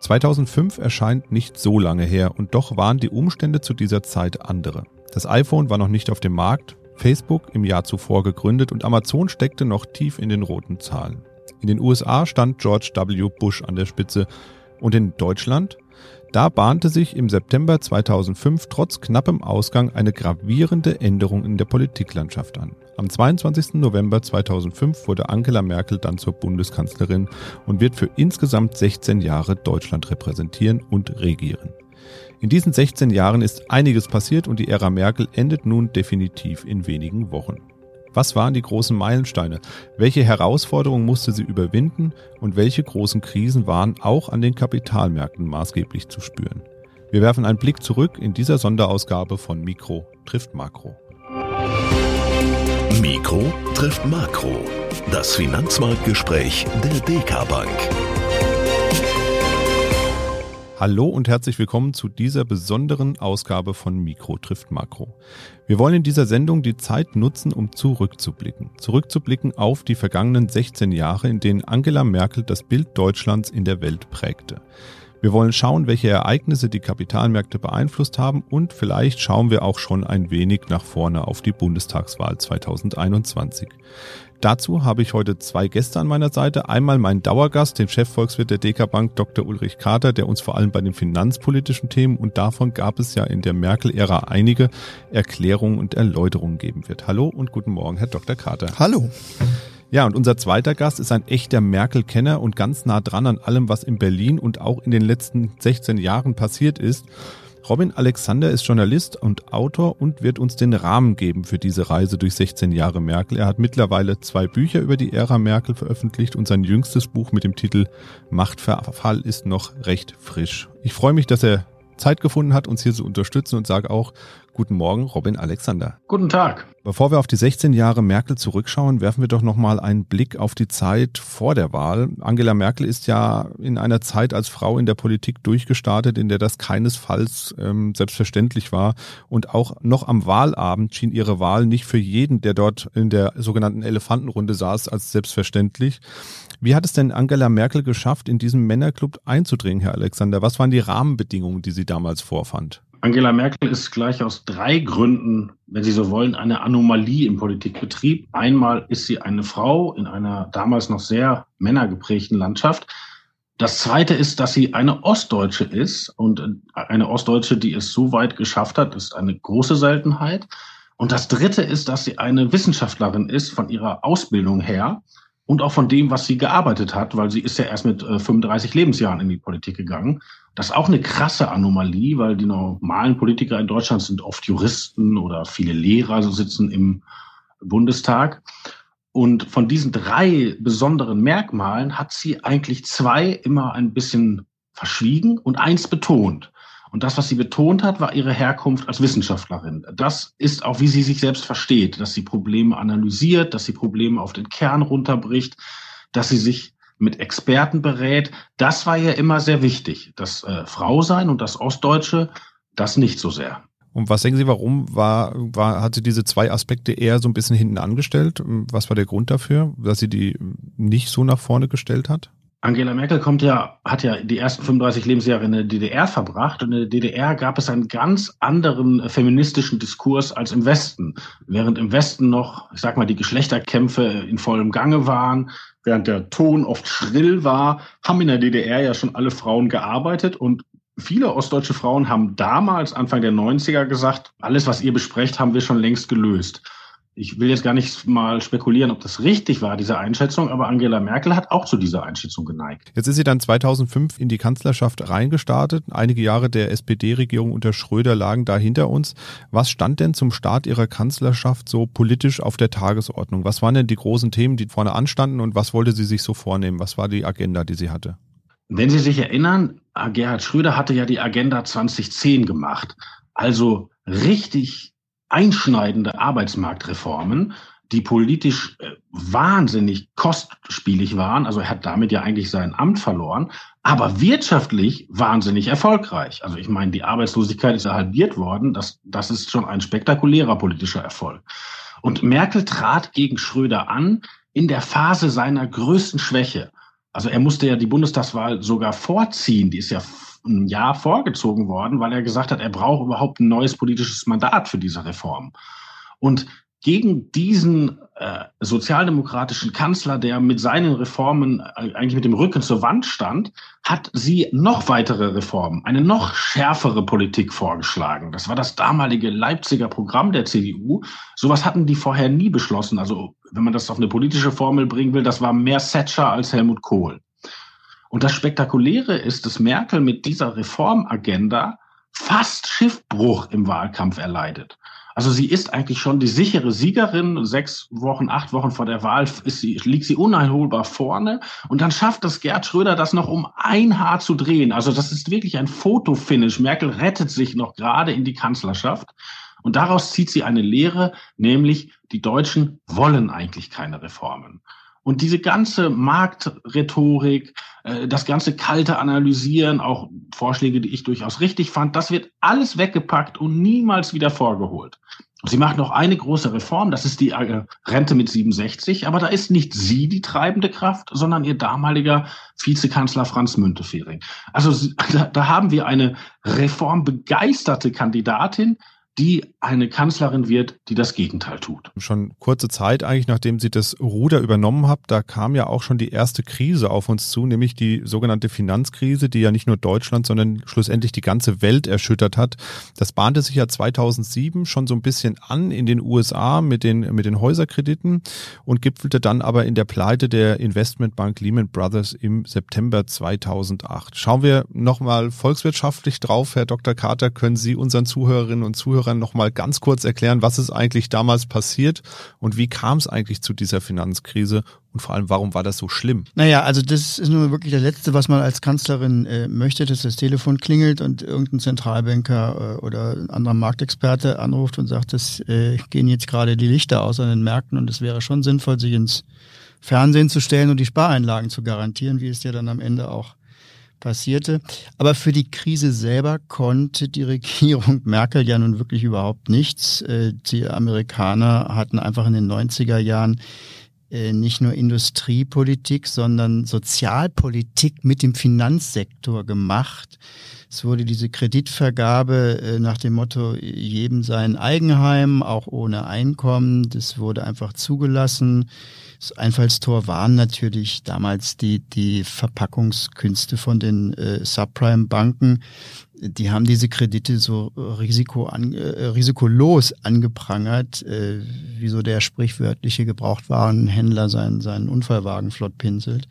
2005 erscheint nicht so lange her und doch waren die Umstände zu dieser Zeit andere. Das iPhone war noch nicht auf dem Markt, Facebook im Jahr zuvor gegründet und Amazon steckte noch tief in den roten Zahlen. In den USA stand George W. Bush an der Spitze und in Deutschland da bahnte sich im September 2005 trotz knappem Ausgang eine gravierende Änderung in der Politiklandschaft an. Am 22. November 2005 wurde Angela Merkel dann zur Bundeskanzlerin und wird für insgesamt 16 Jahre Deutschland repräsentieren und regieren. In diesen 16 Jahren ist einiges passiert und die Ära Merkel endet nun definitiv in wenigen Wochen. Was waren die großen Meilensteine? Welche Herausforderungen musste sie überwinden und welche großen Krisen waren auch an den Kapitalmärkten maßgeblich zu spüren? Wir werfen einen Blick zurück in dieser Sonderausgabe von Mikro trifft Makro. Mikro trifft Makro. Das Finanzmarktgespräch der DK Bank. Hallo und herzlich willkommen zu dieser besonderen Ausgabe von Mikro trifft Makro. Wir wollen in dieser Sendung die Zeit nutzen, um zurückzublicken. Zurückzublicken auf die vergangenen 16 Jahre, in denen Angela Merkel das Bild Deutschlands in der Welt prägte. Wir wollen schauen, welche Ereignisse die Kapitalmärkte beeinflusst haben und vielleicht schauen wir auch schon ein wenig nach vorne auf die Bundestagswahl 2021. Dazu habe ich heute zwei Gäste an meiner Seite. Einmal meinen Dauergast, den Chefvolkswirt der DK Bank, Dr. Ulrich Kater, der uns vor allem bei den finanzpolitischen Themen und davon gab es ja in der Merkel-Ära einige Erklärungen und Erläuterungen geben wird. Hallo und guten Morgen, Herr Dr. Kater. Hallo. Ja, und unser zweiter Gast ist ein echter Merkel-Kenner und ganz nah dran an allem, was in Berlin und auch in den letzten 16 Jahren passiert ist. Robin Alexander ist Journalist und Autor und wird uns den Rahmen geben für diese Reise durch 16 Jahre Merkel. Er hat mittlerweile zwei Bücher über die Ära Merkel veröffentlicht und sein jüngstes Buch mit dem Titel Machtverfall ist noch recht frisch. Ich freue mich, dass er Zeit gefunden hat, uns hier zu unterstützen und sage auch Guten Morgen, Robin Alexander. Guten Tag. Bevor wir auf die 16 Jahre Merkel zurückschauen, werfen wir doch nochmal einen Blick auf die Zeit vor der Wahl. Angela Merkel ist ja in einer Zeit als Frau in der Politik durchgestartet, in der das keinesfalls ähm, selbstverständlich war. Und auch noch am Wahlabend schien ihre Wahl nicht für jeden, der dort in der sogenannten Elefantenrunde saß, als selbstverständlich. Wie hat es denn Angela Merkel geschafft, in diesem Männerclub einzudringen, Herr Alexander? Was waren die Rahmenbedingungen, die sie damals vorfand? Angela Merkel ist gleich aus drei Gründen, wenn Sie so wollen, eine Anomalie im Politikbetrieb. Einmal ist sie eine Frau in einer damals noch sehr männergeprägten Landschaft. Das zweite ist, dass sie eine Ostdeutsche ist und eine Ostdeutsche, die es so weit geschafft hat, ist eine große Seltenheit. Und das dritte ist, dass sie eine Wissenschaftlerin ist von ihrer Ausbildung her und auch von dem, was sie gearbeitet hat, weil sie ist ja erst mit 35 äh, Lebensjahren in die Politik gegangen. Das ist auch eine krasse Anomalie, weil die normalen Politiker in Deutschland sind oft Juristen oder viele Lehrer so sitzen im Bundestag. Und von diesen drei besonderen Merkmalen hat sie eigentlich zwei immer ein bisschen verschwiegen und eins betont. Und das, was sie betont hat, war ihre Herkunft als Wissenschaftlerin. Das ist auch, wie sie sich selbst versteht, dass sie Probleme analysiert, dass sie Probleme auf den Kern runterbricht, dass sie sich mit Experten berät. Das war ihr immer sehr wichtig. Das äh, Frausein und das Ostdeutsche, das nicht so sehr. Und was denken Sie, warum war, war, hat sie diese zwei Aspekte eher so ein bisschen hinten angestellt? Was war der Grund dafür, dass sie die nicht so nach vorne gestellt hat? Angela Merkel kommt ja, hat ja die ersten 35 Lebensjahre in der DDR verbracht und in der DDR gab es einen ganz anderen feministischen Diskurs als im Westen. Während im Westen noch, ich sag mal, die Geschlechterkämpfe in vollem Gange waren, während der Ton oft schrill war, haben in der DDR ja schon alle Frauen gearbeitet und viele ostdeutsche Frauen haben damals, Anfang der 90er gesagt, alles, was ihr besprecht, haben wir schon längst gelöst ich will jetzt gar nicht mal spekulieren, ob das richtig war, diese Einschätzung, aber Angela Merkel hat auch zu dieser Einschätzung geneigt. Jetzt ist sie dann 2005 in die Kanzlerschaft reingestartet. Einige Jahre der SPD-Regierung unter Schröder lagen da hinter uns. Was stand denn zum Start ihrer Kanzlerschaft so politisch auf der Tagesordnung? Was waren denn die großen Themen, die vorne anstanden und was wollte sie sich so vornehmen? Was war die Agenda, die sie hatte? Wenn Sie sich erinnern, Gerhard Schröder hatte ja die Agenda 2010 gemacht. Also richtig einschneidende Arbeitsmarktreformen, die politisch äh, wahnsinnig kostspielig waren. Also er hat damit ja eigentlich sein Amt verloren, aber wirtschaftlich wahnsinnig erfolgreich. Also ich meine, die Arbeitslosigkeit ist ja halbiert worden. Das, das ist schon ein spektakulärer politischer Erfolg. Und Merkel trat gegen Schröder an in der Phase seiner größten Schwäche. Also er musste ja die Bundestagswahl sogar vorziehen. Die ist ja ein Jahr vorgezogen worden, weil er gesagt hat, er braucht überhaupt ein neues politisches Mandat für diese Reform. Und gegen diesen äh, sozialdemokratischen Kanzler, der mit seinen Reformen äh, eigentlich mit dem Rücken zur Wand stand, hat sie noch weitere Reformen, eine noch schärfere Politik vorgeschlagen. Das war das damalige Leipziger Programm der CDU. Sowas hatten die vorher nie beschlossen. Also wenn man das auf eine politische Formel bringen will, das war mehr Thatcher als Helmut Kohl. Und das Spektakuläre ist, dass Merkel mit dieser Reformagenda fast Schiffbruch im Wahlkampf erleidet. Also sie ist eigentlich schon die sichere Siegerin. Sechs Wochen, acht Wochen vor der Wahl ist sie, liegt sie uneinholbar vorne. Und dann schafft es Gerd Schröder, das noch um ein Haar zu drehen. Also das ist wirklich ein Fotofinish. Merkel rettet sich noch gerade in die Kanzlerschaft. Und daraus zieht sie eine Lehre, nämlich die Deutschen wollen eigentlich keine Reformen. Und diese ganze Marktrhetorik, äh, das ganze kalte Analysieren, auch Vorschläge, die ich durchaus richtig fand, das wird alles weggepackt und niemals wieder vorgeholt. Sie macht noch eine große Reform, das ist die äh, Rente mit 67, aber da ist nicht sie die treibende Kraft, sondern ihr damaliger Vizekanzler Franz Müntefering. Also da haben wir eine reformbegeisterte Kandidatin, die eine Kanzlerin wird, die das Gegenteil tut. Schon kurze Zeit eigentlich, nachdem sie das Ruder übernommen hat, da kam ja auch schon die erste Krise auf uns zu, nämlich die sogenannte Finanzkrise, die ja nicht nur Deutschland, sondern schlussendlich die ganze Welt erschüttert hat. Das bahnte sich ja 2007 schon so ein bisschen an in den USA mit den, mit den Häuserkrediten und gipfelte dann aber in der Pleite der Investmentbank Lehman Brothers im September 2008. Schauen wir nochmal volkswirtschaftlich drauf, Herr Dr. Carter, können Sie unseren Zuhörerinnen und Zuhörern Zuhörern noch mal ganz kurz erklären, was ist eigentlich damals passiert und wie kam es eigentlich zu dieser Finanzkrise und vor allem, warum war das so schlimm? Naja, also das ist nur wirklich das Letzte, was man als Kanzlerin äh, möchte, dass das Telefon klingelt und irgendein Zentralbanker äh, oder ein anderer Marktexperte anruft und sagt, es äh, gehen jetzt gerade die Lichter aus an den Märkten und es wäre schon sinnvoll, sich ins Fernsehen zu stellen und die Spareinlagen zu garantieren, wie es ja dann am Ende auch passierte. Aber für die Krise selber konnte die Regierung Merkel ja nun wirklich überhaupt nichts. Äh, die Amerikaner hatten einfach in den 90er Jahren äh, nicht nur Industriepolitik, sondern Sozialpolitik mit dem Finanzsektor gemacht. Es wurde diese Kreditvergabe äh, nach dem Motto, jedem sein Eigenheim, auch ohne Einkommen. Das wurde einfach zugelassen. Das Einfallstor waren natürlich damals die, die Verpackungskünste von den äh, Subprime-Banken. Die haben diese Kredite so risiko an, äh, risikolos angeprangert, äh, wie so der sprichwörtliche Gebrauchtwarenhändler seinen, seinen Unfallwagen flott pinselt.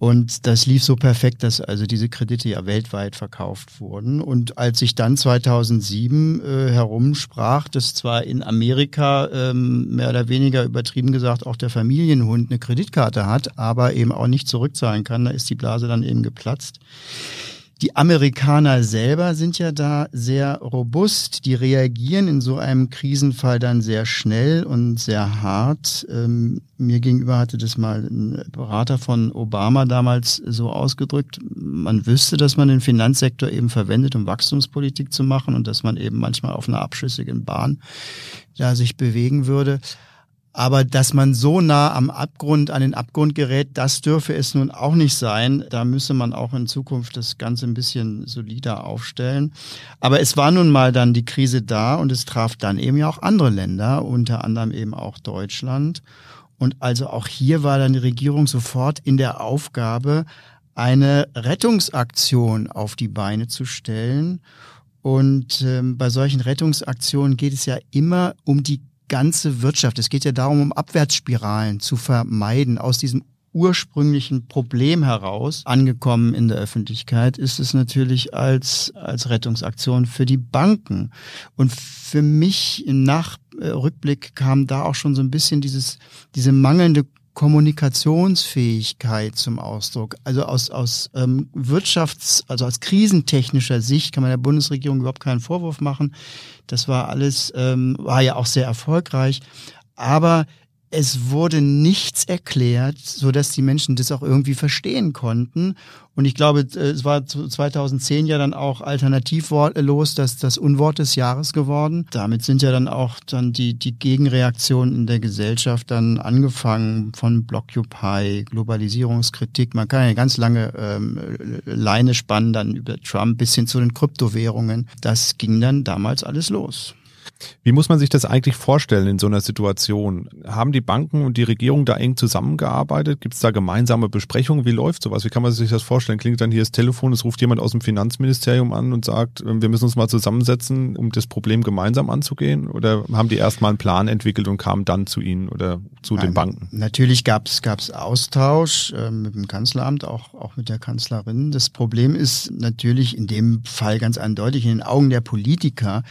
Und das lief so perfekt, dass also diese Kredite ja weltweit verkauft wurden. Und als sich dann 2007 äh, herumsprach, dass zwar in Amerika ähm, mehr oder weniger übertrieben gesagt auch der Familienhund eine Kreditkarte hat, aber eben auch nicht zurückzahlen kann, da ist die Blase dann eben geplatzt. Die Amerikaner selber sind ja da sehr robust. Die reagieren in so einem Krisenfall dann sehr schnell und sehr hart. Ähm, mir gegenüber hatte das mal ein Berater von Obama damals so ausgedrückt. Man wüsste, dass man den Finanzsektor eben verwendet, um Wachstumspolitik zu machen und dass man eben manchmal auf einer abschüssigen Bahn da sich bewegen würde. Aber dass man so nah am Abgrund, an den Abgrund gerät, das dürfe es nun auch nicht sein. Da müsse man auch in Zukunft das Ganze ein bisschen solider aufstellen. Aber es war nun mal dann die Krise da und es traf dann eben ja auch andere Länder, unter anderem eben auch Deutschland. Und also auch hier war dann die Regierung sofort in der Aufgabe, eine Rettungsaktion auf die Beine zu stellen. Und ähm, bei solchen Rettungsaktionen geht es ja immer um die ganze Wirtschaft. Es geht ja darum, um Abwärtsspiralen zu vermeiden. Aus diesem ursprünglichen Problem heraus angekommen in der Öffentlichkeit ist es natürlich als, als Rettungsaktion für die Banken. Und für mich im Nachrückblick kam da auch schon so ein bisschen dieses, diese mangelnde Kommunikationsfähigkeit zum Ausdruck. Also aus, aus ähm, Wirtschafts-, also aus krisentechnischer Sicht kann man der Bundesregierung überhaupt keinen Vorwurf machen. Das war alles, ähm, war ja auch sehr erfolgreich. Aber es wurde nichts erklärt, so dass die Menschen das auch irgendwie verstehen konnten. Und ich glaube, äh, es war 2010 ja dann auch alternativlos das, das Unwort des Jahres geworden. Damit sind ja dann auch dann die, die Gegenreaktionen in der Gesellschaft dann angefangen von Blockupy, Globalisierungskritik. Man kann ja ganz lange ähm, Leine spannen, dann über Trump bis hin zu den Kryptowährungen. Das ging dann damals alles los. Wie muss man sich das eigentlich vorstellen in so einer Situation? Haben die Banken und die Regierung da eng zusammengearbeitet? Gibt es da gemeinsame Besprechungen? Wie läuft sowas? Wie kann man sich das vorstellen? Klingt dann hier das Telefon, es ruft jemand aus dem Finanzministerium an und sagt, äh, wir müssen uns mal zusammensetzen, um das Problem gemeinsam anzugehen? Oder haben die erst mal einen Plan entwickelt und kamen dann zu Ihnen oder zu Nein, den Banken? Natürlich gab es Austausch äh, mit dem Kanzleramt, auch, auch mit der Kanzlerin. Das Problem ist natürlich in dem Fall ganz eindeutig in den Augen der Politiker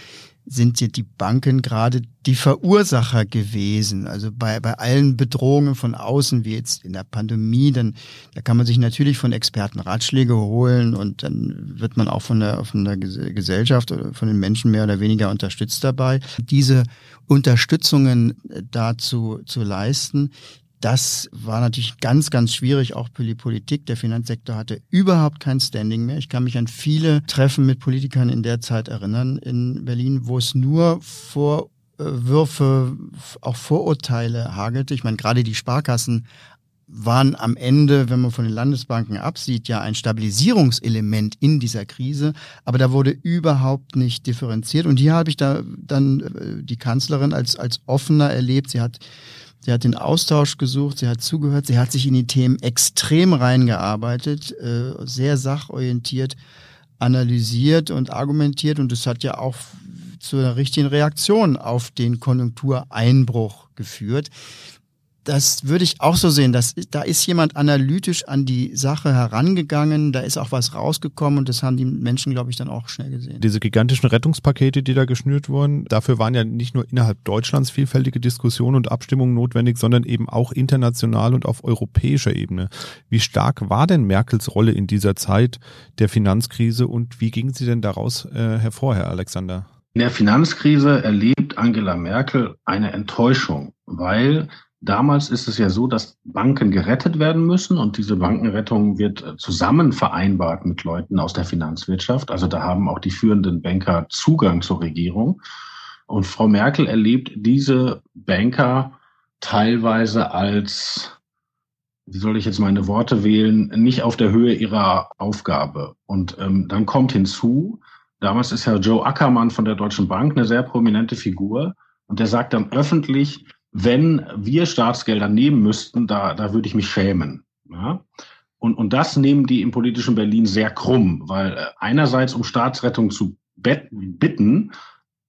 sind ja die Banken gerade die Verursacher gewesen. Also bei, bei allen Bedrohungen von außen, wie jetzt in der Pandemie, dann da kann man sich natürlich von Experten Ratschläge holen und dann wird man auch von der, von der Gesellschaft oder von den Menschen mehr oder weniger unterstützt dabei. Diese Unterstützungen dazu zu leisten, das war natürlich ganz, ganz schwierig, auch für die Politik. Der Finanzsektor hatte überhaupt kein Standing mehr. Ich kann mich an viele Treffen mit Politikern in der Zeit erinnern in Berlin, wo es nur Vorwürfe, auch Vorurteile hagelte. Ich meine, gerade die Sparkassen waren am Ende, wenn man von den Landesbanken absieht, ja ein Stabilisierungselement in dieser Krise, aber da wurde überhaupt nicht differenziert. Und hier habe ich da dann äh, die Kanzlerin als, als offener erlebt. Sie hat Sie hat den Austausch gesucht, sie hat zugehört, sie hat sich in die Themen extrem reingearbeitet, äh, sehr sachorientiert analysiert und argumentiert und es hat ja auch zu einer richtigen Reaktion auf den Konjunktureinbruch geführt das würde ich auch so sehen. Dass, da ist jemand analytisch an die Sache herangegangen, da ist auch was rausgekommen und das haben die Menschen, glaube ich, dann auch schnell gesehen. Diese gigantischen Rettungspakete, die da geschnürt wurden, dafür waren ja nicht nur innerhalb Deutschlands vielfältige Diskussionen und Abstimmungen notwendig, sondern eben auch international und auf europäischer Ebene. Wie stark war denn Merkels Rolle in dieser Zeit der Finanzkrise und wie ging sie denn daraus äh, hervor, Herr Alexander? In der Finanzkrise erlebt Angela Merkel eine Enttäuschung, weil Damals ist es ja so, dass Banken gerettet werden müssen und diese Bankenrettung wird äh, zusammen vereinbart mit Leuten aus der Finanzwirtschaft. Also da haben auch die führenden Banker Zugang zur Regierung. Und Frau Merkel erlebt diese Banker teilweise als, wie soll ich jetzt meine Worte wählen, nicht auf der Höhe ihrer Aufgabe. Und ähm, dann kommt hinzu, damals ist ja Joe Ackermann von der Deutschen Bank eine sehr prominente Figur und der sagt dann öffentlich, wenn wir Staatsgelder nehmen müssten, da, da würde ich mich schämen. Ja? Und, und das nehmen die im politischen Berlin sehr krumm, weil äh, einerseits um Staatsrettung zu bitten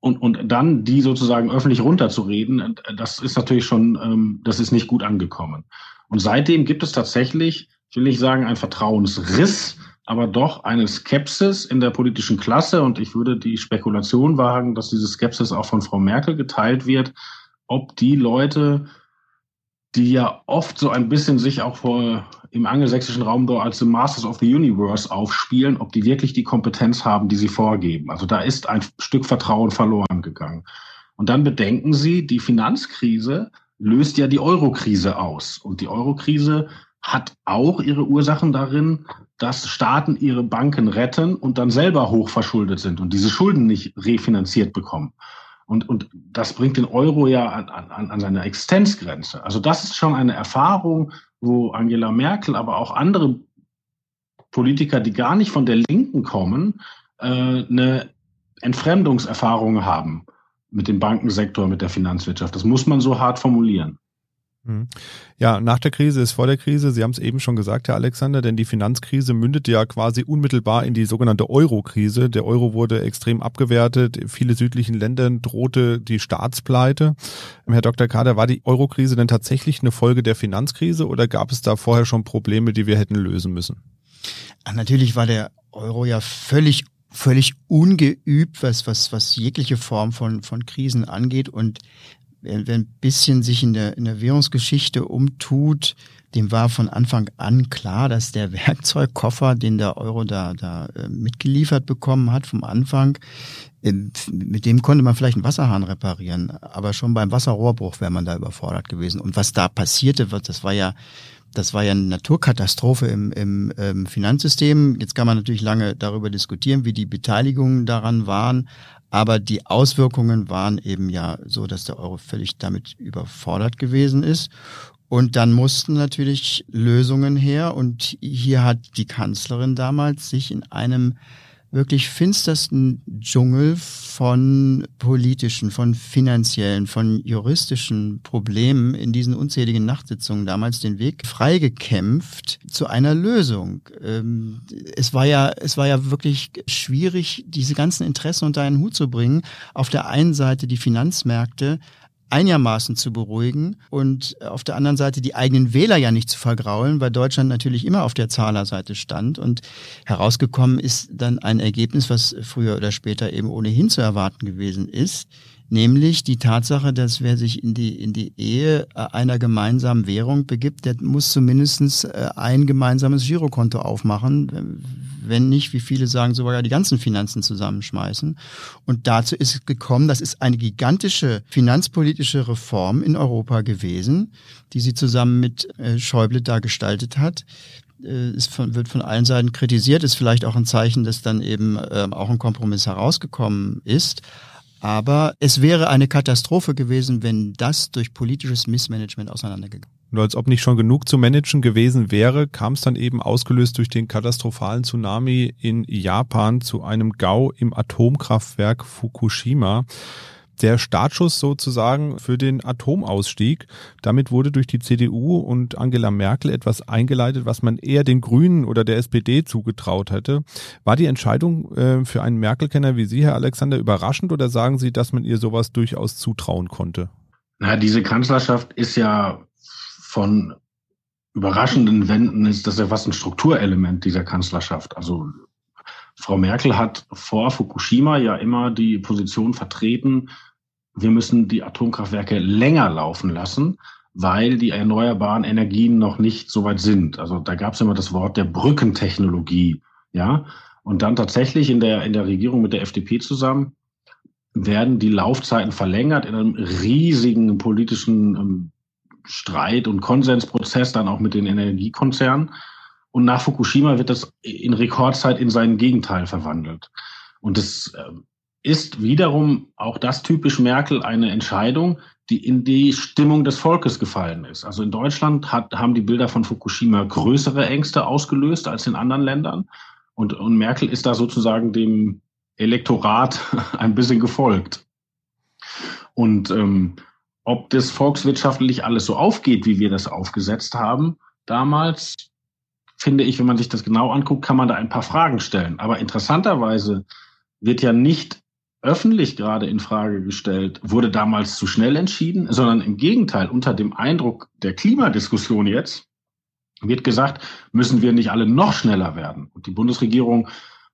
und, und dann die sozusagen öffentlich runterzureden, äh, das ist natürlich schon, ähm, das ist nicht gut angekommen. Und seitdem gibt es tatsächlich, ich will nicht sagen, ein Vertrauensriss, aber doch eine Skepsis in der politischen Klasse. Und ich würde die Spekulation wagen, dass diese Skepsis auch von Frau Merkel geteilt wird, ob die Leute, die ja oft so ein bisschen sich auch vor, im angelsächsischen Raum dort als The Masters of the Universe aufspielen, ob die wirklich die Kompetenz haben, die sie vorgeben. Also da ist ein Stück Vertrauen verloren gegangen. Und dann bedenken Sie, die Finanzkrise löst ja die Eurokrise aus. Und die Eurokrise hat auch ihre Ursachen darin, dass Staaten ihre Banken retten und dann selber hochverschuldet sind und diese Schulden nicht refinanziert bekommen. Und, und das bringt den Euro ja an, an, an seine Existenzgrenze. Also das ist schon eine Erfahrung, wo Angela Merkel, aber auch andere Politiker, die gar nicht von der Linken kommen, äh, eine Entfremdungserfahrung haben mit dem Bankensektor, mit der Finanzwirtschaft. Das muss man so hart formulieren. Mhm. Ja, nach der Krise ist vor der Krise. Sie haben es eben schon gesagt, Herr Alexander, denn die Finanzkrise mündete ja quasi unmittelbar in die sogenannte Euro-Krise. Der Euro wurde extrem abgewertet. Viele südlichen Ländern drohte die Staatspleite. Herr Dr. Kader, war die Euro-Krise denn tatsächlich eine Folge der Finanzkrise oder gab es da vorher schon Probleme, die wir hätten lösen müssen? Natürlich war der Euro ja völlig völlig ungeübt, was, was, was jegliche Form von, von Krisen angeht. Und wer, wer ein bisschen sich in der, in der Währungsgeschichte umtut, dem war von Anfang an klar, dass der Werkzeugkoffer, den der Euro da, da äh, mitgeliefert bekommen hat vom Anfang, äh, mit dem konnte man vielleicht einen Wasserhahn reparieren, aber schon beim Wasserrohrbruch wäre man da überfordert gewesen. Und was da passierte, das war ja das war ja eine Naturkatastrophe im, im ähm, Finanzsystem. Jetzt kann man natürlich lange darüber diskutieren, wie die Beteiligungen daran waren. Aber die Auswirkungen waren eben ja so, dass der Euro völlig damit überfordert gewesen ist. Und dann mussten natürlich Lösungen her. Und hier hat die Kanzlerin damals sich in einem wirklich finstersten Dschungel von politischen, von finanziellen, von juristischen Problemen in diesen unzähligen Nachtsitzungen damals den Weg freigekämpft zu einer Lösung. Ähm, es war ja, es war ja wirklich schwierig, diese ganzen Interessen unter einen Hut zu bringen. Auf der einen Seite die Finanzmärkte, einigermaßen zu beruhigen und auf der anderen Seite die eigenen Wähler ja nicht zu vergraulen, weil Deutschland natürlich immer auf der Zahlerseite stand. Und herausgekommen ist dann ein Ergebnis, was früher oder später eben ohnehin zu erwarten gewesen ist, nämlich die Tatsache, dass wer sich in die, in die Ehe einer gemeinsamen Währung begibt, der muss zumindest äh, ein gemeinsames Girokonto aufmachen, wenn nicht, wie viele sagen, sogar die ganzen Finanzen zusammenschmeißen. Und dazu ist es gekommen, das ist eine gigantische finanzpolitische Reform in Europa gewesen, die sie zusammen mit äh, Schäuble da gestaltet hat ist von, wird von allen Seiten kritisiert, ist vielleicht auch ein Zeichen, dass dann eben äh, auch ein Kompromiss herausgekommen ist. Aber es wäre eine Katastrophe gewesen, wenn das durch politisches Missmanagement auseinandergegangen und als ob nicht schon genug zu managen gewesen wäre, kam es dann eben ausgelöst durch den katastrophalen Tsunami in Japan zu einem Gau im Atomkraftwerk Fukushima der Startschuss sozusagen für den Atomausstieg. Damit wurde durch die CDU und Angela Merkel etwas eingeleitet, was man eher den Grünen oder der SPD zugetraut hätte. War die Entscheidung äh, für einen Merkel-Kenner wie Sie, Herr Alexander, überraschend oder sagen Sie, dass man ihr sowas durchaus zutrauen konnte? Na, diese Kanzlerschaft ist ja von überraschenden Wenden, ist das ja fast ein Strukturelement dieser Kanzlerschaft. Also Frau Merkel hat vor Fukushima ja immer die Position vertreten, wir müssen die Atomkraftwerke länger laufen lassen, weil die erneuerbaren Energien noch nicht so weit sind. Also da gab es immer das Wort der Brückentechnologie, ja. Und dann tatsächlich in der, in der Regierung mit der FDP zusammen werden die Laufzeiten verlängert in einem riesigen politischen ähm, Streit und Konsensprozess dann auch mit den Energiekonzernen. Und nach Fukushima wird das in Rekordzeit in sein Gegenteil verwandelt. Und das ähm, ist wiederum auch das typisch Merkel eine Entscheidung, die in die Stimmung des Volkes gefallen ist. Also in Deutschland hat, haben die Bilder von Fukushima größere Ängste ausgelöst als in anderen Ländern. Und, und Merkel ist da sozusagen dem Elektorat ein bisschen gefolgt. Und ähm, ob das volkswirtschaftlich alles so aufgeht, wie wir das aufgesetzt haben damals, finde ich, wenn man sich das genau anguckt, kann man da ein paar Fragen stellen. Aber interessanterweise wird ja nicht öffentlich gerade in Frage gestellt, wurde damals zu schnell entschieden, sondern im Gegenteil, unter dem Eindruck der Klimadiskussion jetzt wird gesagt, müssen wir nicht alle noch schneller werden. Und die Bundesregierung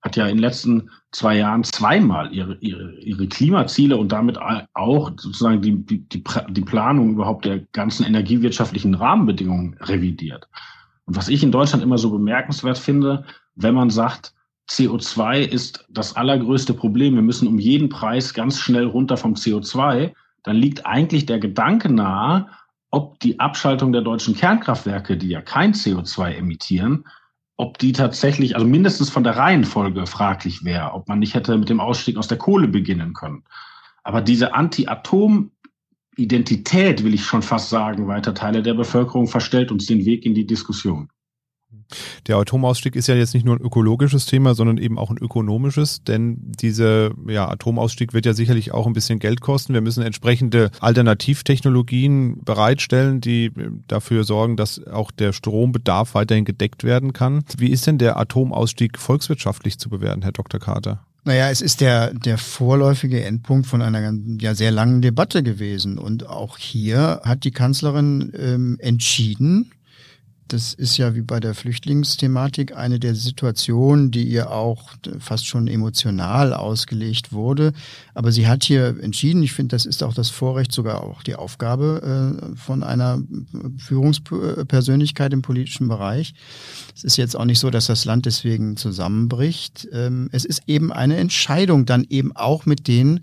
hat ja in den letzten zwei Jahren zweimal ihre, ihre, ihre Klimaziele und damit auch sozusagen die, die, die, die Planung überhaupt der ganzen energiewirtschaftlichen Rahmenbedingungen revidiert. Und was ich in Deutschland immer so bemerkenswert finde, wenn man sagt, CO2 ist das allergrößte Problem. Wir müssen um jeden Preis ganz schnell runter vom CO2. Dann liegt eigentlich der Gedanke nahe, ob die Abschaltung der deutschen Kernkraftwerke, die ja kein CO2 emittieren, ob die tatsächlich, also mindestens von der Reihenfolge fraglich wäre, ob man nicht hätte mit dem Ausstieg aus der Kohle beginnen können. Aber diese Anti-Atom-Identität, will ich schon fast sagen, weiter Teile der Bevölkerung verstellt uns den Weg in die Diskussion. Der Atomausstieg ist ja jetzt nicht nur ein ökologisches Thema, sondern eben auch ein ökonomisches, denn dieser ja, Atomausstieg wird ja sicherlich auch ein bisschen Geld kosten. Wir müssen entsprechende Alternativtechnologien bereitstellen, die dafür sorgen, dass auch der Strombedarf weiterhin gedeckt werden kann. Wie ist denn der Atomausstieg volkswirtschaftlich zu bewerten, Herr Dr. Carter? Naja, es ist der, der vorläufige Endpunkt von einer ja, sehr langen Debatte gewesen. Und auch hier hat die Kanzlerin ähm, entschieden, das ist ja wie bei der Flüchtlingsthematik eine der Situationen, die ihr auch fast schon emotional ausgelegt wurde. Aber sie hat hier entschieden, ich finde, das ist auch das Vorrecht, sogar auch die Aufgabe äh, von einer Führungspersönlichkeit im politischen Bereich. Es ist jetzt auch nicht so, dass das Land deswegen zusammenbricht. Ähm, es ist eben eine Entscheidung, dann eben auch mit den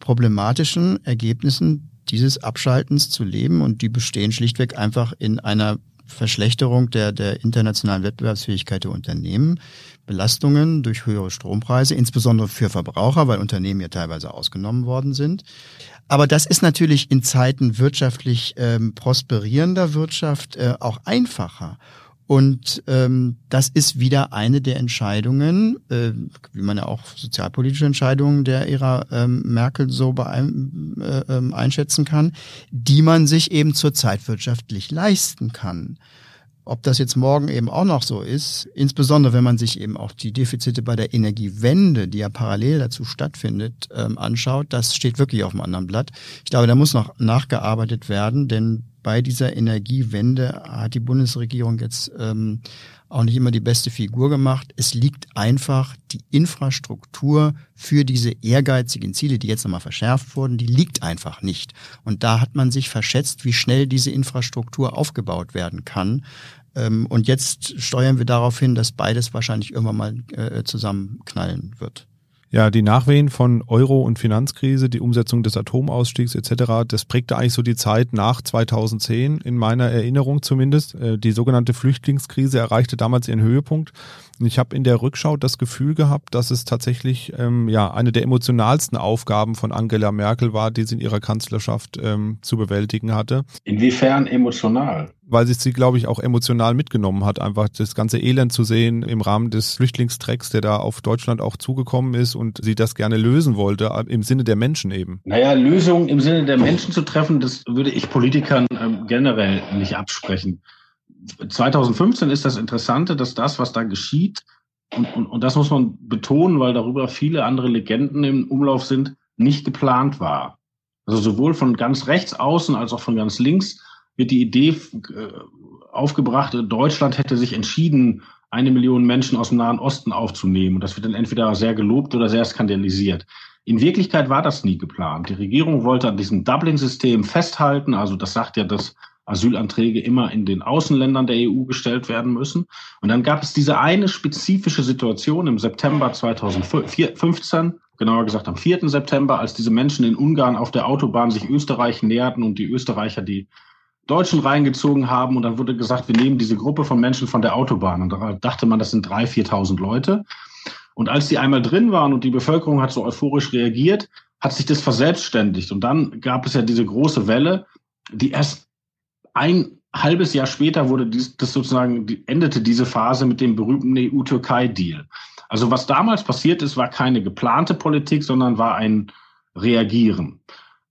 problematischen Ergebnissen dieses Abschaltens zu leben und die bestehen schlichtweg einfach in einer Verschlechterung der, der internationalen Wettbewerbsfähigkeit der Unternehmen, Belastungen durch höhere Strompreise, insbesondere für Verbraucher, weil Unternehmen ja teilweise ausgenommen worden sind. Aber das ist natürlich in Zeiten wirtschaftlich ähm, prosperierender Wirtschaft äh, auch einfacher. Und ähm, das ist wieder eine der Entscheidungen, äh, wie man ja auch sozialpolitische Entscheidungen der Ära ähm, Merkel so beein, äh, ähm, einschätzen kann, die man sich eben zurzeit wirtschaftlich leisten kann. Ob das jetzt morgen eben auch noch so ist, insbesondere wenn man sich eben auch die Defizite bei der Energiewende, die ja parallel dazu stattfindet, ähm, anschaut, das steht wirklich auf dem anderen Blatt. Ich glaube, da muss noch nachgearbeitet werden, denn bei dieser Energiewende hat die Bundesregierung jetzt ähm, auch nicht immer die beste Figur gemacht. Es liegt einfach die Infrastruktur für diese ehrgeizigen Ziele, die jetzt nochmal verschärft wurden, die liegt einfach nicht. Und da hat man sich verschätzt, wie schnell diese Infrastruktur aufgebaut werden kann. Ähm, und jetzt steuern wir darauf hin, dass beides wahrscheinlich irgendwann mal äh, zusammenknallen wird. Ja, die Nachwehen von Euro- und Finanzkrise, die Umsetzung des Atomausstiegs etc., das prägte eigentlich so die Zeit nach 2010, in meiner Erinnerung zumindest. Äh, die sogenannte Flüchtlingskrise erreichte damals ihren Höhepunkt. Ich habe in der Rückschau das Gefühl gehabt, dass es tatsächlich ähm, ja eine der emotionalsten Aufgaben von Angela Merkel war, die sie in ihrer Kanzlerschaft ähm, zu bewältigen hatte. Inwiefern emotional? weil sie sie, glaube ich, auch emotional mitgenommen hat, einfach das ganze Elend zu sehen im Rahmen des Flüchtlingstrecks, der da auf Deutschland auch zugekommen ist und sie das gerne lösen wollte, im Sinne der Menschen eben. Naja, Lösungen im Sinne der Menschen zu treffen, das würde ich Politikern ähm, generell nicht absprechen. 2015 ist das Interessante, dass das, was da geschieht, und, und, und das muss man betonen, weil darüber viele andere Legenden im Umlauf sind, nicht geplant war. Also sowohl von ganz rechts außen als auch von ganz links wird die Idee äh, aufgebracht, Deutschland hätte sich entschieden, eine Million Menschen aus dem Nahen Osten aufzunehmen. Und das wird dann entweder sehr gelobt oder sehr skandalisiert. In Wirklichkeit war das nie geplant. Die Regierung wollte an diesem Dublin-System festhalten. Also das sagt ja, dass Asylanträge immer in den Außenländern der EU gestellt werden müssen. Und dann gab es diese eine spezifische Situation im September 2015, genauer gesagt am 4. September, als diese Menschen in Ungarn auf der Autobahn sich Österreich näherten und die Österreicher die Deutschen reingezogen haben und dann wurde gesagt, wir nehmen diese Gruppe von Menschen von der Autobahn. Und da dachte man, das sind 3.000, 4.000 Leute. Und als die einmal drin waren und die Bevölkerung hat so euphorisch reagiert, hat sich das verselbstständigt. Und dann gab es ja diese große Welle, die erst ein halbes Jahr später wurde dies, das sozusagen, die, endete diese Phase mit dem berühmten EU-Türkei-Deal. Also was damals passiert ist, war keine geplante Politik, sondern war ein Reagieren.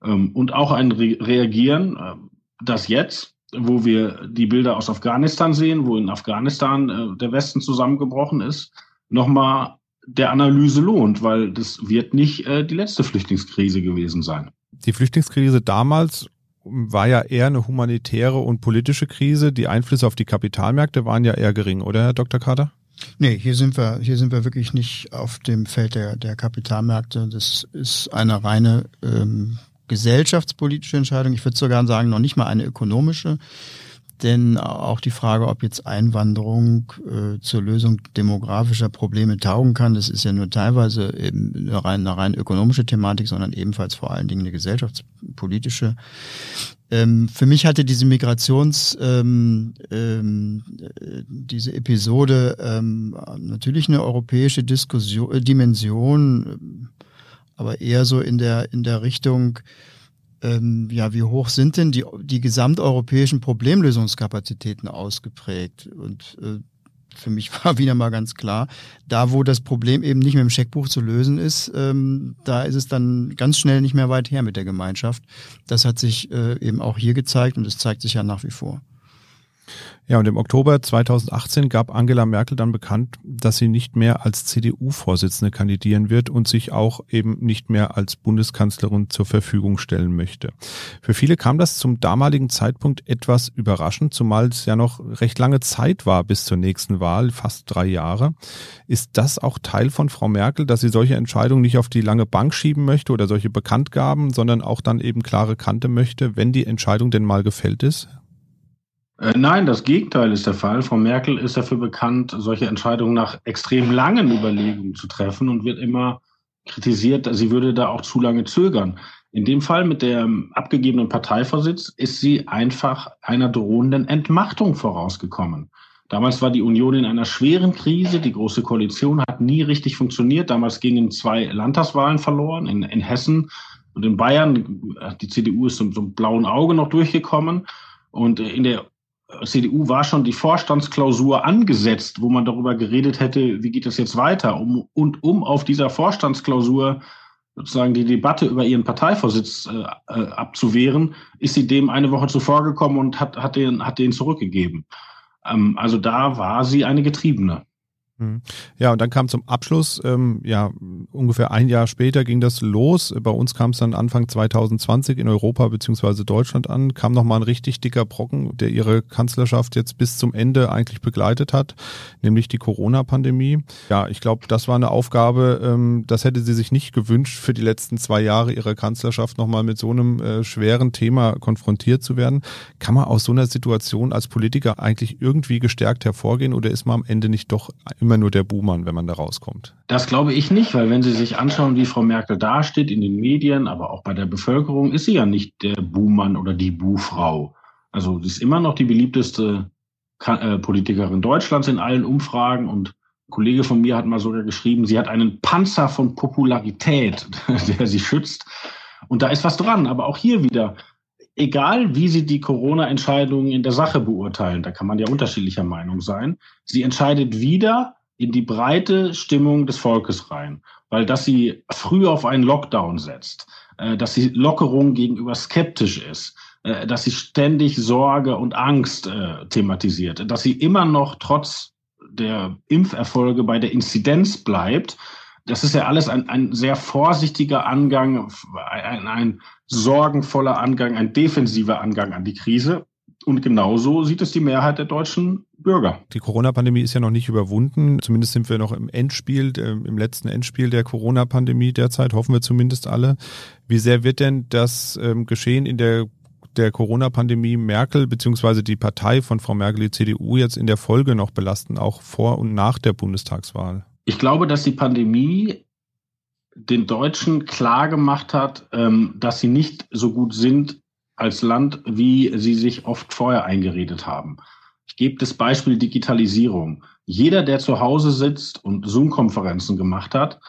Ähm, und auch ein Re Reagieren, ähm, das jetzt, wo wir die Bilder aus Afghanistan sehen, wo in Afghanistan äh, der Westen zusammengebrochen ist, nochmal der Analyse lohnt, weil das wird nicht äh, die letzte Flüchtlingskrise gewesen sein. Die Flüchtlingskrise damals war ja eher eine humanitäre und politische Krise. Die Einflüsse auf die Kapitalmärkte waren ja eher gering, oder Herr Dr. Kader? Nee, hier sind wir, hier sind wir wirklich nicht auf dem Feld der, der Kapitalmärkte. Das ist eine reine ähm, gesellschaftspolitische Entscheidung. Ich würde sogar sagen, noch nicht mal eine ökonomische. Denn auch die Frage, ob jetzt Einwanderung äh, zur Lösung demografischer Probleme taugen kann, das ist ja nur teilweise eben eine rein, eine rein ökonomische Thematik, sondern ebenfalls vor allen Dingen eine gesellschaftspolitische. Ähm, für mich hatte diese Migrations, ähm, ähm, diese Episode ähm, natürlich eine europäische Diskussion, äh, Dimension aber eher so in der, in der Richtung, ähm, ja, wie hoch sind denn die, die gesamteuropäischen Problemlösungskapazitäten ausgeprägt? Und äh, für mich war wieder mal ganz klar, da wo das Problem eben nicht mit dem Scheckbuch zu lösen ist, ähm, da ist es dann ganz schnell nicht mehr weit her mit der Gemeinschaft. Das hat sich äh, eben auch hier gezeigt und es zeigt sich ja nach wie vor. Ja, und im Oktober 2018 gab Angela Merkel dann bekannt, dass sie nicht mehr als CDU-Vorsitzende kandidieren wird und sich auch eben nicht mehr als Bundeskanzlerin zur Verfügung stellen möchte. Für viele kam das zum damaligen Zeitpunkt etwas überraschend, zumal es ja noch recht lange Zeit war bis zur nächsten Wahl, fast drei Jahre. Ist das auch Teil von Frau Merkel, dass sie solche Entscheidungen nicht auf die lange Bank schieben möchte oder solche Bekanntgaben, sondern auch dann eben klare Kante möchte, wenn die Entscheidung denn mal gefällt ist? Äh, nein, das Gegenteil ist der Fall. Frau Merkel ist dafür bekannt, solche Entscheidungen nach extrem langen Überlegungen zu treffen und wird immer kritisiert, sie würde da auch zu lange zögern. In dem Fall mit dem abgegebenen Parteivorsitz ist sie einfach einer drohenden Entmachtung vorausgekommen. Damals war die Union in einer schweren Krise. Die Große Koalition hat nie richtig funktioniert. Damals gingen zwei Landtagswahlen verloren in, in Hessen und in Bayern. Die CDU ist so, so einem blauen Auge noch durchgekommen. Und in der CDU war schon die Vorstandsklausur angesetzt, wo man darüber geredet hätte, wie geht es jetzt weiter. Um, und um auf dieser Vorstandsklausur sozusagen die Debatte über ihren Parteivorsitz äh, äh, abzuwehren, ist sie dem eine Woche zuvor gekommen und hat, hat, den, hat den zurückgegeben. Ähm, also da war sie eine Getriebene. Mhm. Ja, und dann kam zum Abschluss, ähm, ja, ungefähr ein Jahr später ging das los. Bei uns kam es dann Anfang 2020 in Europa beziehungsweise Deutschland an, kam nochmal ein richtig dicker Brocken, der ihre Kanzlerschaft jetzt bis zum Ende eigentlich begleitet hat, nämlich die Corona-Pandemie. Ja, ich glaube, das war eine Aufgabe, ähm, das hätte sie sich nicht gewünscht, für die letzten zwei Jahre ihrer Kanzlerschaft nochmal mit so einem äh, schweren Thema konfrontiert zu werden. Kann man aus so einer Situation als Politiker eigentlich irgendwie gestärkt hervorgehen oder ist man am Ende nicht doch immer immer nur der Buhmann, wenn man da rauskommt. Das glaube ich nicht, weil wenn Sie sich anschauen, wie Frau Merkel dasteht in den Medien, aber auch bei der Bevölkerung, ist sie ja nicht der Buhmann oder die Buhfrau. Also sie ist immer noch die beliebteste äh, Politikerin Deutschlands in allen Umfragen und ein Kollege von mir hat mal sogar geschrieben, sie hat einen Panzer von Popularität, der sie schützt. Und da ist was dran. Aber auch hier wieder, egal wie Sie die Corona-Entscheidungen in der Sache beurteilen, da kann man ja unterschiedlicher Meinung sein, sie entscheidet wieder in die breite Stimmung des Volkes rein, weil dass sie früh auf einen Lockdown setzt, äh, dass sie Lockerung gegenüber skeptisch ist, äh, dass sie ständig Sorge und Angst äh, thematisiert, dass sie immer noch trotz der Impferfolge bei der Inzidenz bleibt. Das ist ja alles ein, ein sehr vorsichtiger Angang, ein, ein sorgenvoller Angang, ein defensiver Angang an die Krise. Und genauso sieht es die Mehrheit der deutschen Bürger. Die Corona-Pandemie ist ja noch nicht überwunden. Zumindest sind wir noch im Endspiel, äh, im letzten Endspiel der Corona-Pandemie derzeit, hoffen wir zumindest alle. Wie sehr wird denn das ähm, Geschehen in der der Corona-Pandemie Merkel beziehungsweise die Partei von Frau Merkel, die CDU, jetzt in der Folge noch belasten, auch vor und nach der Bundestagswahl? Ich glaube, dass die Pandemie den Deutschen klar gemacht hat, ähm, dass sie nicht so gut sind als Land, wie sie sich oft vorher eingeredet haben. Ich gebe das Beispiel Digitalisierung. Jeder, der zu Hause sitzt und Zoom-Konferenzen gemacht hat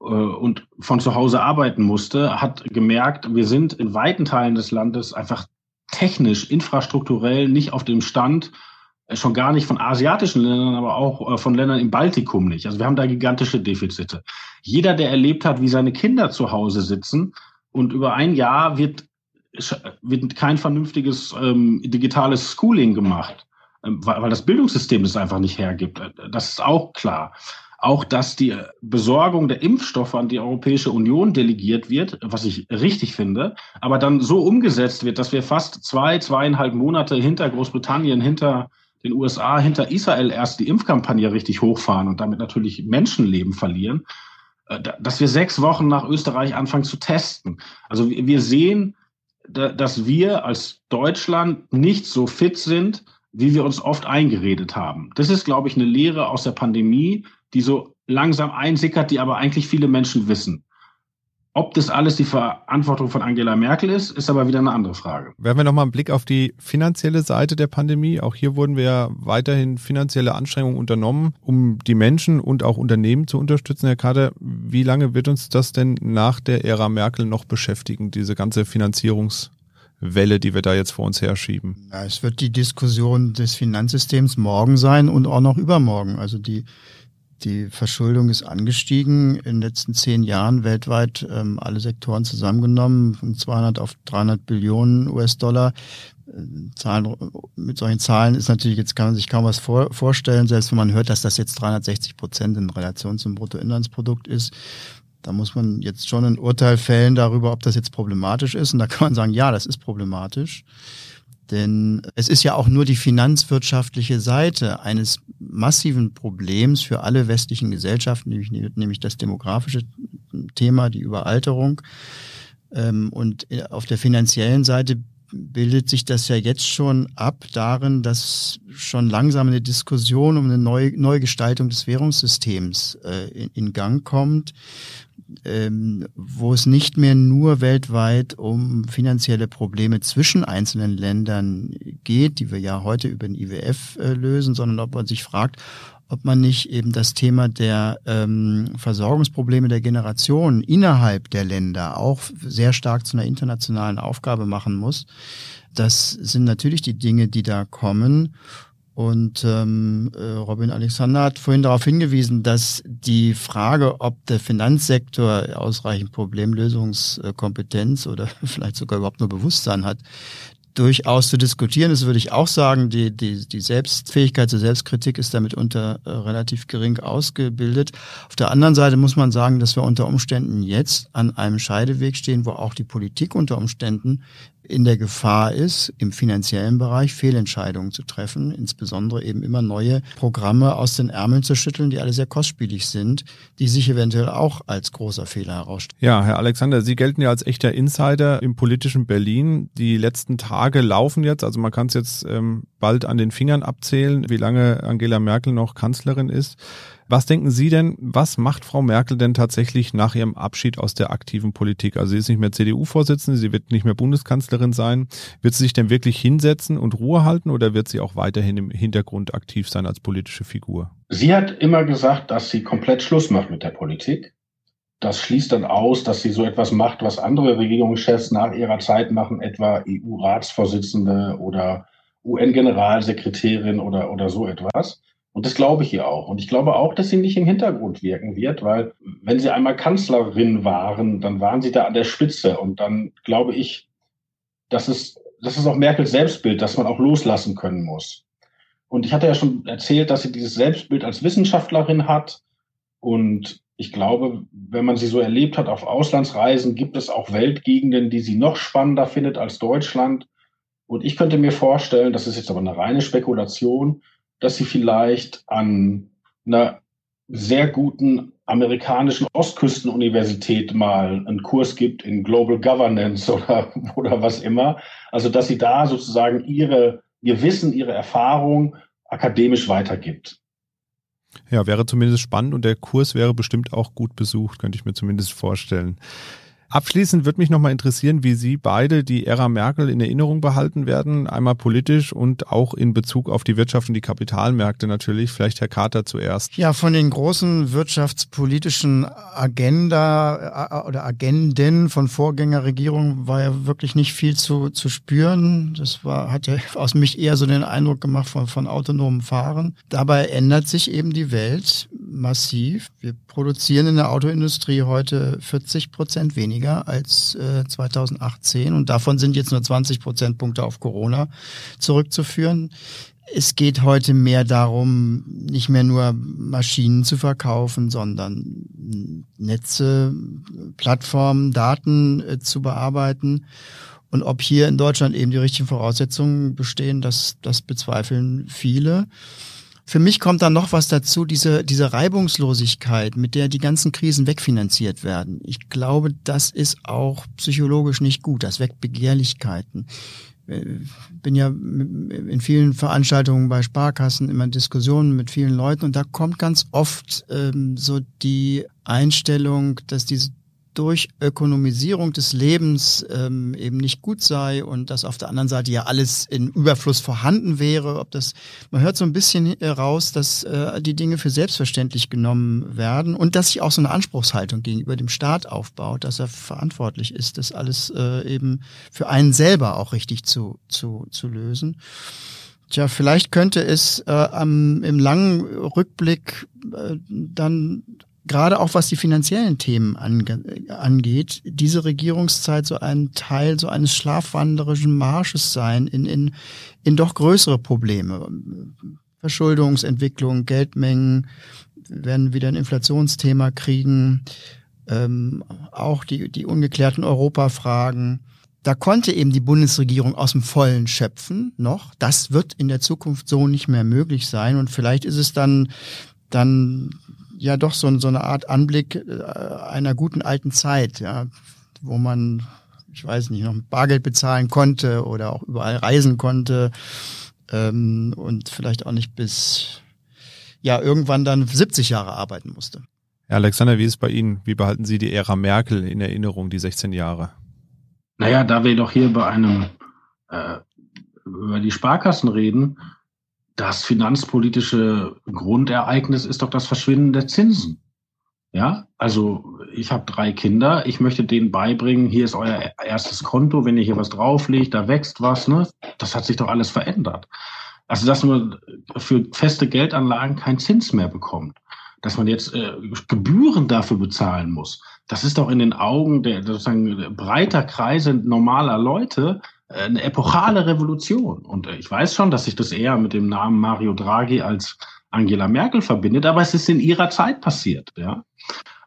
äh, und von zu Hause arbeiten musste, hat gemerkt, wir sind in weiten Teilen des Landes einfach technisch, infrastrukturell nicht auf dem Stand, äh, schon gar nicht von asiatischen Ländern, aber auch äh, von Ländern im Baltikum nicht. Also wir haben da gigantische Defizite. Jeder, der erlebt hat, wie seine Kinder zu Hause sitzen und über ein Jahr wird wird kein vernünftiges ähm, digitales Schooling gemacht, ähm, weil, weil das Bildungssystem es einfach nicht hergibt. Äh, das ist auch klar. Auch, dass die Besorgung der Impfstoffe an die Europäische Union delegiert wird, was ich richtig finde, aber dann so umgesetzt wird, dass wir fast zwei, zweieinhalb Monate hinter Großbritannien, hinter den USA, hinter Israel erst die Impfkampagne richtig hochfahren und damit natürlich Menschenleben verlieren, äh, dass wir sechs Wochen nach Österreich anfangen zu testen. Also wir sehen, dass wir als Deutschland nicht so fit sind, wie wir uns oft eingeredet haben. Das ist, glaube ich, eine Lehre aus der Pandemie, die so langsam einsickert, die aber eigentlich viele Menschen wissen. Ob das alles die Verantwortung von Angela Merkel ist, ist aber wieder eine andere Frage. Werfen wir nochmal einen Blick auf die finanzielle Seite der Pandemie. Auch hier wurden wir ja weiterhin finanzielle Anstrengungen unternommen, um die Menschen und auch Unternehmen zu unterstützen. Herr Kader, wie lange wird uns das denn nach der Ära Merkel noch beschäftigen, diese ganze Finanzierungswelle, die wir da jetzt vor uns herschieben? Ja, es wird die Diskussion des Finanzsystems morgen sein und auch noch übermorgen. Also die die Verschuldung ist angestiegen in den letzten zehn Jahren weltweit, ähm, alle Sektoren zusammengenommen, von 200 auf 300 Billionen US-Dollar. Zahlen, mit solchen Zahlen ist natürlich, jetzt kann man sich kaum was vor, vorstellen, selbst wenn man hört, dass das jetzt 360 Prozent in Relation zum Bruttoinlandsprodukt ist. Da muss man jetzt schon ein Urteil fällen darüber, ob das jetzt problematisch ist. Und da kann man sagen, ja, das ist problematisch. Denn es ist ja auch nur die finanzwirtschaftliche Seite eines massiven Problems für alle westlichen Gesellschaften, nämlich, das demografische Thema, die Überalterung. Ähm, und auf der finanziellen Seite bildet sich das ja jetzt schon ab darin, dass schon langsam eine Diskussion um eine Neu Neugestaltung des Währungssystems äh, in, in, Gang kommt, ähm, wo es nicht mehr nur weltweit um finanzielle Probleme zwischen einzelnen Ländern geht, die wir ja heute über den IWF äh, lösen, sondern ob man sich fragt, ob man nicht eben das Thema der ähm, Versorgungsprobleme der Generation innerhalb der Länder auch sehr stark zu einer internationalen Aufgabe machen muss. Das sind natürlich die Dinge, die da kommen. Und ähm, äh, Robin Alexander hat vorhin darauf hingewiesen, dass die Frage, ob der Finanzsektor ausreichend Problemlösungskompetenz oder vielleicht sogar überhaupt nur Bewusstsein hat, durchaus zu diskutieren ist, würde ich auch sagen, die, die, die Selbstfähigkeit zur Selbstkritik ist damit unter äh, relativ gering ausgebildet. Auf der anderen Seite muss man sagen, dass wir unter Umständen jetzt an einem Scheideweg stehen, wo auch die Politik unter Umständen in der Gefahr ist, im finanziellen Bereich Fehlentscheidungen zu treffen, insbesondere eben immer neue Programme aus den Ärmeln zu schütteln, die alle sehr kostspielig sind, die sich eventuell auch als großer Fehler herausstellen. Ja, Herr Alexander, Sie gelten ja als echter Insider im politischen Berlin. Die letzten Tage laufen jetzt, also man kann es jetzt ähm, bald an den Fingern abzählen, wie lange Angela Merkel noch Kanzlerin ist. Was denken Sie denn, was macht Frau Merkel denn tatsächlich nach ihrem Abschied aus der aktiven Politik? Also sie ist nicht mehr CDU-Vorsitzende, sie wird nicht mehr Bundeskanzlerin sein. Wird sie sich denn wirklich hinsetzen und Ruhe halten oder wird sie auch weiterhin im Hintergrund aktiv sein als politische Figur? Sie hat immer gesagt, dass sie komplett Schluss macht mit der Politik. Das schließt dann aus, dass sie so etwas macht, was andere Regierungschefs nach ihrer Zeit machen, etwa EU-Ratsvorsitzende oder UN-Generalsekretärin oder, oder so etwas. Und das glaube ich ihr auch. Und ich glaube auch, dass sie nicht im Hintergrund wirken wird, weil wenn sie einmal Kanzlerin waren, dann waren sie da an der Spitze. Und dann glaube ich, dass es, das ist auch Merkels Selbstbild, dass man auch loslassen können muss. Und ich hatte ja schon erzählt, dass sie dieses Selbstbild als Wissenschaftlerin hat. Und ich glaube, wenn man sie so erlebt hat auf Auslandsreisen, gibt es auch Weltgegenden, die sie noch spannender findet als Deutschland. Und ich könnte mir vorstellen, das ist jetzt aber eine reine Spekulation, dass sie vielleicht an einer sehr guten amerikanischen Ostküstenuniversität mal einen Kurs gibt in Global Governance oder, oder was immer. Also, dass sie da sozusagen ihre, ihr Wissen, ihre Erfahrung akademisch weitergibt. Ja, wäre zumindest spannend und der Kurs wäre bestimmt auch gut besucht, könnte ich mir zumindest vorstellen. Abschließend würde mich nochmal interessieren, wie Sie beide die Ära Merkel in Erinnerung behalten werden, einmal politisch und auch in Bezug auf die Wirtschaft und die Kapitalmärkte natürlich. Vielleicht Herr Carter zuerst. Ja, von den großen wirtschaftspolitischen Agenda äh, oder Agenden von Vorgängerregierungen war ja wirklich nicht viel zu, zu spüren. Das war, hat ja aus mich eher so den Eindruck gemacht von, von autonomem Fahren. Dabei ändert sich eben die Welt massiv. Wir produzieren in der Autoindustrie heute 40 Prozent weniger als äh, 2018 und davon sind jetzt nur 20 Prozentpunkte auf Corona zurückzuführen. Es geht heute mehr darum, nicht mehr nur Maschinen zu verkaufen, sondern Netze, Plattformen, Daten äh, zu bearbeiten. Und ob hier in Deutschland eben die richtigen Voraussetzungen bestehen, das, das bezweifeln viele. Für mich kommt dann noch was dazu, diese, diese Reibungslosigkeit, mit der die ganzen Krisen wegfinanziert werden. Ich glaube, das ist auch psychologisch nicht gut. Das weckt Begehrlichkeiten. Ich äh, bin ja in vielen Veranstaltungen bei Sparkassen immer in Diskussionen mit vielen Leuten und da kommt ganz oft ähm, so die Einstellung, dass diese durch Ökonomisierung des Lebens ähm, eben nicht gut sei und dass auf der anderen Seite ja alles in Überfluss vorhanden wäre. Ob das, man hört so ein bisschen raus, dass äh, die Dinge für selbstverständlich genommen werden und dass sich auch so eine Anspruchshaltung gegenüber dem Staat aufbaut, dass er verantwortlich ist, das alles äh, eben für einen selber auch richtig zu, zu, zu lösen. Tja, vielleicht könnte es äh, am, im langen Rückblick äh, dann gerade auch was die finanziellen Themen angeht, diese Regierungszeit so ein Teil so eines schlafwanderischen Marsches sein in, in, in doch größere Probleme. Verschuldungsentwicklung, Geldmengen, werden wieder ein Inflationsthema kriegen, ähm, auch die, die ungeklärten Europafragen. Da konnte eben die Bundesregierung aus dem Vollen schöpfen noch. Das wird in der Zukunft so nicht mehr möglich sein. Und vielleicht ist es dann, dann ja doch so, so eine Art Anblick äh, einer guten alten Zeit, ja, wo man, ich weiß nicht, noch Bargeld bezahlen konnte oder auch überall reisen konnte ähm, und vielleicht auch nicht bis ja irgendwann dann 70 Jahre arbeiten musste. Herr Alexander, wie ist es bei Ihnen? Wie behalten Sie die Ära Merkel in Erinnerung, die 16 Jahre? Naja, da wir doch hier bei einem äh, über die Sparkassen reden, das finanzpolitische Grundereignis ist doch das Verschwinden der Zinsen. Ja, also ich habe drei Kinder, ich möchte denen beibringen, hier ist euer erstes Konto, wenn ihr hier was drauflegt, da wächst was, ne? Das hat sich doch alles verändert. Also dass man für feste Geldanlagen keinen Zins mehr bekommt, dass man jetzt äh, Gebühren dafür bezahlen muss, das ist doch in den Augen der sozusagen breiter Kreise normaler Leute eine epochale Revolution. Und äh, ich weiß schon, dass sich das eher mit dem Namen Mario Draghi als Angela Merkel verbindet, aber es ist in ihrer Zeit passiert, ja.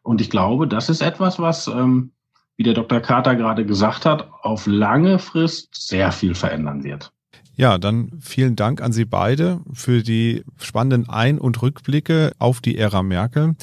Und ich glaube, das ist etwas, was, ähm, wie der Dr. Carter gerade gesagt hat, auf lange Frist sehr viel verändern wird. Ja, dann vielen Dank an Sie beide für die spannenden Ein- und Rückblicke auf die Ära Merkel.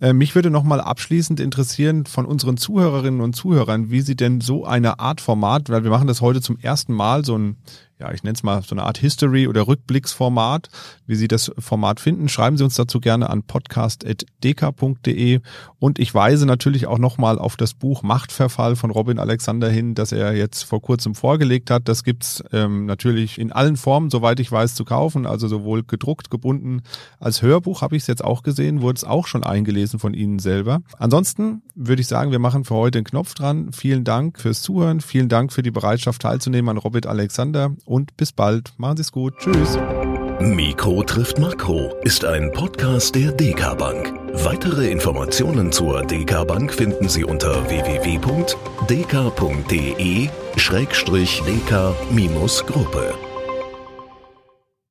Äh, mich würde nochmal abschließend interessieren von unseren Zuhörerinnen und Zuhörern, wie Sie denn so eine Art Format, weil wir machen das heute zum ersten Mal, so ein ja, ich nenne es mal so eine Art History- oder Rückblicksformat. Wie Sie das Format finden, schreiben Sie uns dazu gerne an podcast.dk.de. Und ich weise natürlich auch nochmal auf das Buch Machtverfall von Robin Alexander hin, das er jetzt vor kurzem vorgelegt hat. Das gibt's ähm, natürlich in allen Formen, soweit ich weiß, zu kaufen. Also sowohl gedruckt, gebunden als Hörbuch habe ich es jetzt auch gesehen, wurde es auch schon eingelesen von Ihnen selber. Ansonsten würde ich sagen, wir machen für heute den Knopf dran. Vielen Dank fürs Zuhören. Vielen Dank für die Bereitschaft teilzunehmen an Robin Alexander und bis bald. Machen Sie es gut. Tschüss. Mikro trifft Makro ist ein Podcast der DK Bank. Weitere Informationen zur DK Bank finden Sie unter www.dk.de-dk-gruppe.